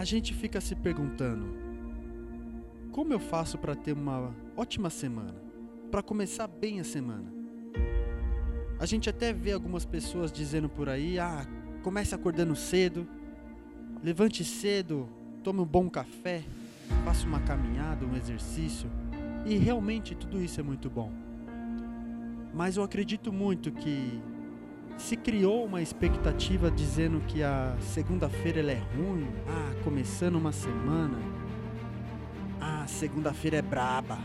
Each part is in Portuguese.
A gente fica se perguntando: como eu faço para ter uma ótima semana? Para começar bem a semana? A gente até vê algumas pessoas dizendo por aí: ah, comece acordando cedo, levante cedo, tome um bom café, faça uma caminhada, um exercício. E realmente tudo isso é muito bom. Mas eu acredito muito que se criou uma expectativa dizendo que a segunda-feira é ruim, ah, começando uma semana, ah, segunda-feira é braba,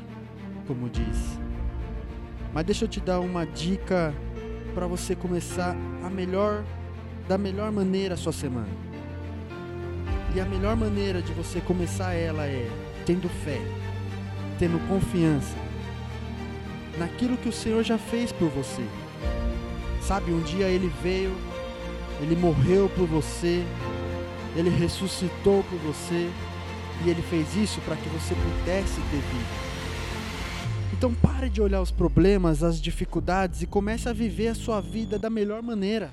como diz. Mas deixa eu te dar uma dica para você começar a melhor da melhor maneira a sua semana. E a melhor maneira de você começar ela é tendo fé, tendo confiança naquilo que o Senhor já fez por você. Sabe, um dia ele veio, ele morreu por você, ele ressuscitou por você e ele fez isso para que você pudesse ter vida. Então pare de olhar os problemas, as dificuldades e comece a viver a sua vida da melhor maneira.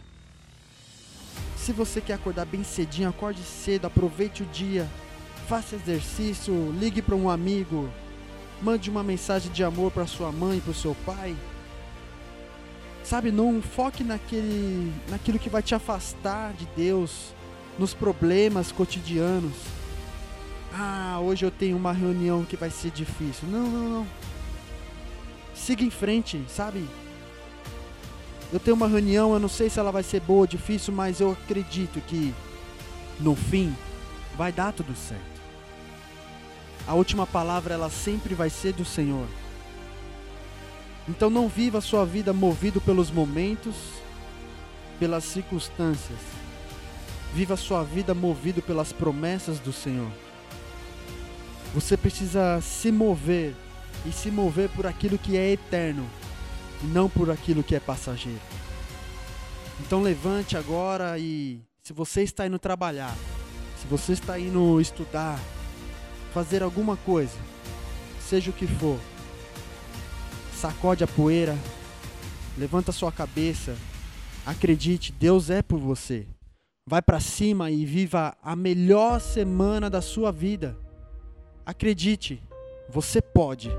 Se você quer acordar bem cedinho, acorde cedo, aproveite o dia, faça exercício, ligue para um amigo, mande uma mensagem de amor para sua mãe, para o seu pai. Sabe, não foque naquele, naquilo que vai te afastar de Deus, nos problemas cotidianos. Ah, hoje eu tenho uma reunião que vai ser difícil. Não, não, não. Siga em frente, sabe? Eu tenho uma reunião, eu não sei se ela vai ser boa ou difícil, mas eu acredito que no fim vai dar tudo certo. A última palavra ela sempre vai ser do Senhor. Então não viva a sua vida movido pelos momentos, pelas circunstâncias. Viva a sua vida movido pelas promessas do Senhor. Você precisa se mover e se mover por aquilo que é eterno e não por aquilo que é passageiro. Então levante agora e se você está indo trabalhar, se você está indo estudar, fazer alguma coisa, seja o que for, sacode a poeira, levanta sua cabeça, acredite, Deus é por você. Vai para cima e viva a melhor semana da sua vida. Acredite, você pode.